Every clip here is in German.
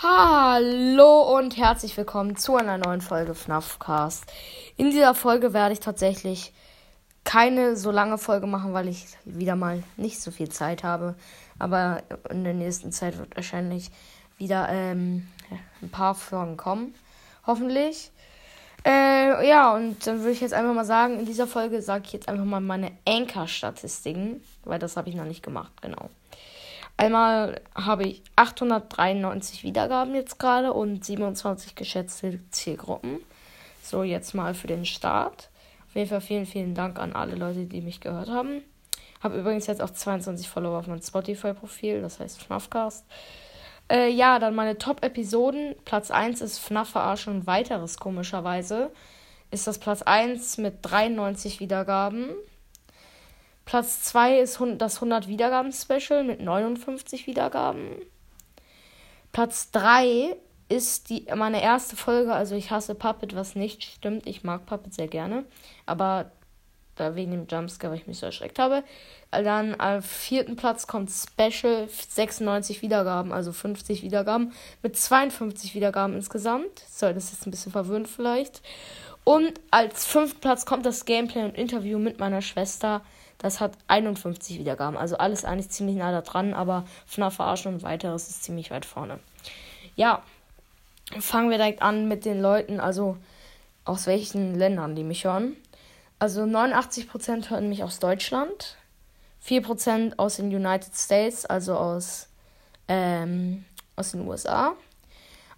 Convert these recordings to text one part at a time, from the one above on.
Hallo und herzlich willkommen zu einer neuen Folge FNAFcast. In dieser Folge werde ich tatsächlich keine so lange Folge machen, weil ich wieder mal nicht so viel Zeit habe. Aber in der nächsten Zeit wird wahrscheinlich wieder ähm, ein paar Folgen kommen. Hoffentlich. Äh, ja, und dann würde ich jetzt einfach mal sagen, in dieser Folge sage ich jetzt einfach mal meine Anchor-Statistiken, weil das habe ich noch nicht gemacht, genau. Einmal habe ich 893 Wiedergaben jetzt gerade und 27 geschätzte Zielgruppen. So, jetzt mal für den Start. Auf jeden Fall vielen, vielen Dank an alle Leute, die mich gehört haben. Habe übrigens jetzt auch 22 Follower auf meinem Spotify-Profil, das heißt FNAFcast. Äh, ja, dann meine Top-Episoden. Platz 1 ist FNAF verarschen und weiteres, komischerweise. Ist das Platz 1 mit 93 Wiedergaben. Platz 2 ist das 100 Wiedergaben-Special mit 59 Wiedergaben. Platz 3 ist die, meine erste Folge, also ich hasse Puppet, was nicht stimmt. Ich mag Puppet sehr gerne. Aber da wegen dem Jumpscare, weil ich mich so erschreckt habe. Dann am vierten Platz kommt Special 96 Wiedergaben, also 50 Wiedergaben, mit 52 Wiedergaben insgesamt. So, das ist ein bisschen verwirrend vielleicht. Und als fünften Platz kommt das Gameplay und Interview mit meiner Schwester das hat 51 Wiedergaben. Also alles eigentlich ziemlich nah da dran, aber FNAF verarschen und weiteres ist ziemlich weit vorne. Ja, fangen wir direkt an mit den Leuten, also aus welchen Ländern die mich hören. Also 89% hören mich aus Deutschland, 4% aus den United States, also aus, ähm, aus den USA,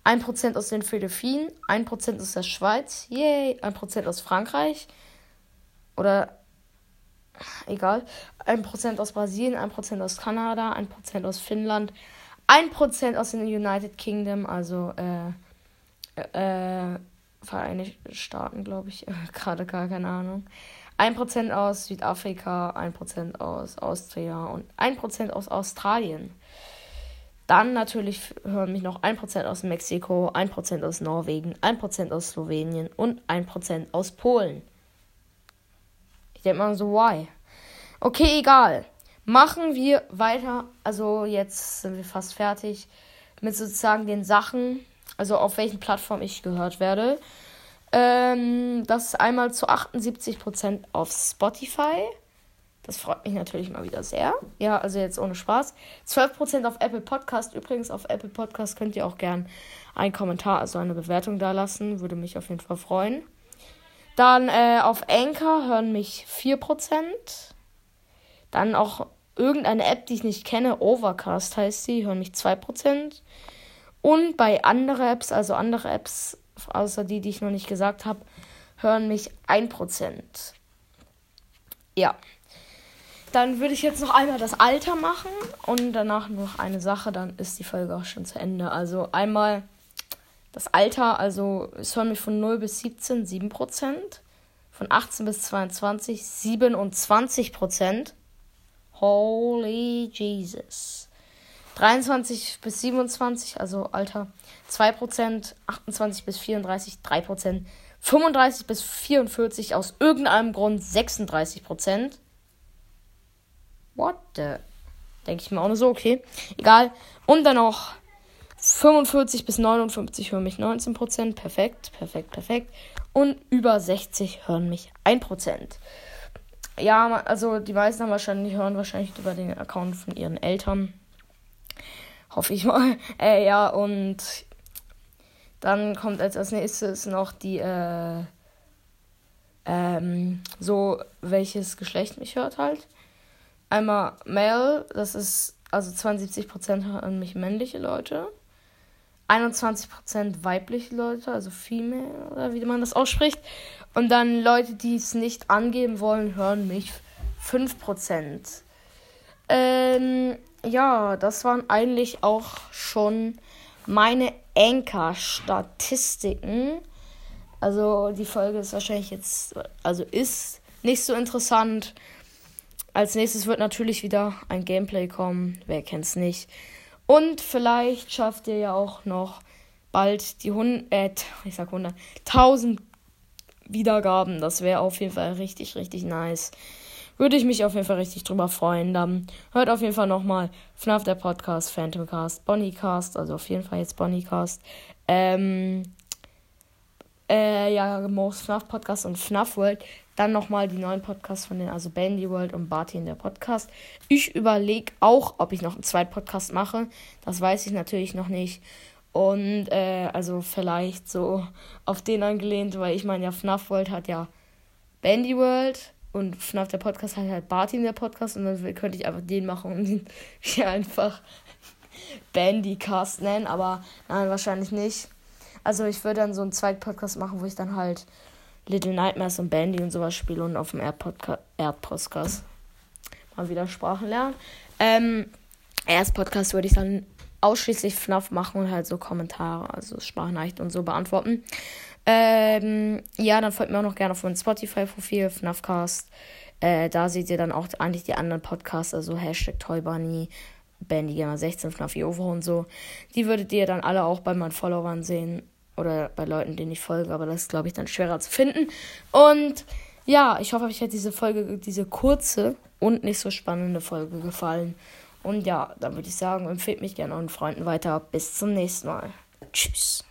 1% aus den Philippinen, 1% aus der Schweiz, yay, 1% aus Frankreich oder egal. 1% aus Brasilien, 1% aus Kanada, 1% aus Finnland, 1% aus den United Kingdom, also äh, äh, Vereinigte Staaten, glaube ich, gerade gar keine Ahnung. 1% aus Südafrika, 1% aus Austria und 1% aus Australien. Dann natürlich hören mich noch 1% aus Mexiko, 1% aus Norwegen, 1% aus Slowenien und 1% aus Polen. Ich denke mal so, why? Okay, egal. Machen wir weiter. Also jetzt sind wir fast fertig mit sozusagen den Sachen, also auf welchen Plattformen ich gehört werde. Ähm, das ist einmal zu 78% auf Spotify. Das freut mich natürlich mal wieder sehr. Ja, also jetzt ohne Spaß. 12% auf Apple Podcast. Übrigens, auf Apple Podcast könnt ihr auch gern einen Kommentar, also eine Bewertung da lassen. Würde mich auf jeden Fall freuen. Dann äh, auf Anchor hören mich 4%. Dann auch irgendeine App, die ich nicht kenne, Overcast heißt sie, hören mich 2%. Und bei anderen Apps, also andere Apps, außer die, die ich noch nicht gesagt habe, hören mich 1%. Ja. Dann würde ich jetzt noch einmal das Alter machen und danach noch eine Sache, dann ist die Folge auch schon zu Ende. Also einmal das Alter, also es hören mich von 0 bis 17 7%, von 18 bis 22 27% Holy Jesus. 23 bis 27, also Alter 2%, 28 bis 34 3%, 35 bis 44 aus irgendeinem Grund 36%. What the? Denke ich mir auch nur so, okay. Egal. Und dann noch 45 bis 59 hören mich 19%. Perfekt, perfekt, perfekt. Und über 60 hören mich 1%. Ja, also die meisten haben wahrscheinlich, hören wahrscheinlich über den Account von ihren Eltern. Hoffe ich mal. Äh, ja, und dann kommt als, als nächstes noch die, äh, ähm, so welches Geschlecht mich hört halt. Einmal Male, das ist, also 72% hören mich männliche Leute. 21% weibliche Leute, also Female, oder wie man das ausspricht. Und dann Leute, die es nicht angeben wollen, hören mich 5%. Ähm, ja, das waren eigentlich auch schon meine Anchor-Statistiken. Also die Folge ist wahrscheinlich jetzt, also ist nicht so interessant. Als nächstes wird natürlich wieder ein Gameplay kommen. Wer kennt es nicht? Und vielleicht schafft ihr ja auch noch bald die 100, äh, ich sag 100, 1000 Wiedergaben. Das wäre auf jeden Fall richtig, richtig nice. würde ich mich auf jeden Fall richtig drüber freuen. Dann hört auf jeden Fall nochmal FNAF der Podcast, Phantomcast, Bonnycast, also auf jeden Fall jetzt Bonnycast. Ähm, äh, ja, Most FNAF Podcast und FNAF World. Dann nochmal die neuen Podcasts von denen, also Bandy World und Barty in der Podcast. Ich überlege auch, ob ich noch einen zweiten Podcast mache. Das weiß ich natürlich noch nicht. Und äh, also vielleicht so auf den angelehnt, weil ich meine, ja, FNAF World hat ja Bandy World und FNAF der Podcast hat halt Barty in der Podcast und dann könnte ich einfach den machen und ihn einfach Bandycast nennen, aber nein, wahrscheinlich nicht. Also ich würde dann so einen zweiten Podcast machen, wo ich dann halt Little Nightmares und Bandy und sowas spiele und auf dem Erdpodcast mal wieder Sprachen lernen. Ähm, erst Podcast würde ich dann ausschließlich FNAF machen und halt so Kommentare, also Sprachnachrichten und so beantworten. Ähm, ja, dann folgt mir auch noch gerne auf mein Spotify-Profil, FNAFcast. Äh, da seht ihr dann auch eigentlich die anderen Podcasts, also Hashtag Toybunny, Bandygamer 16, FNAF Ovo und so. Die würdet ihr dann alle auch bei meinen Followern sehen oder bei Leuten, denen ich folge, aber das ist, glaube ich, dann schwerer zu finden. Und ja, ich hoffe, euch hat diese Folge, diese kurze und nicht so spannende Folge gefallen. Und ja, dann würde ich sagen, empfehlt mich gerne euren Freunden weiter. Bis zum nächsten Mal. Tschüss.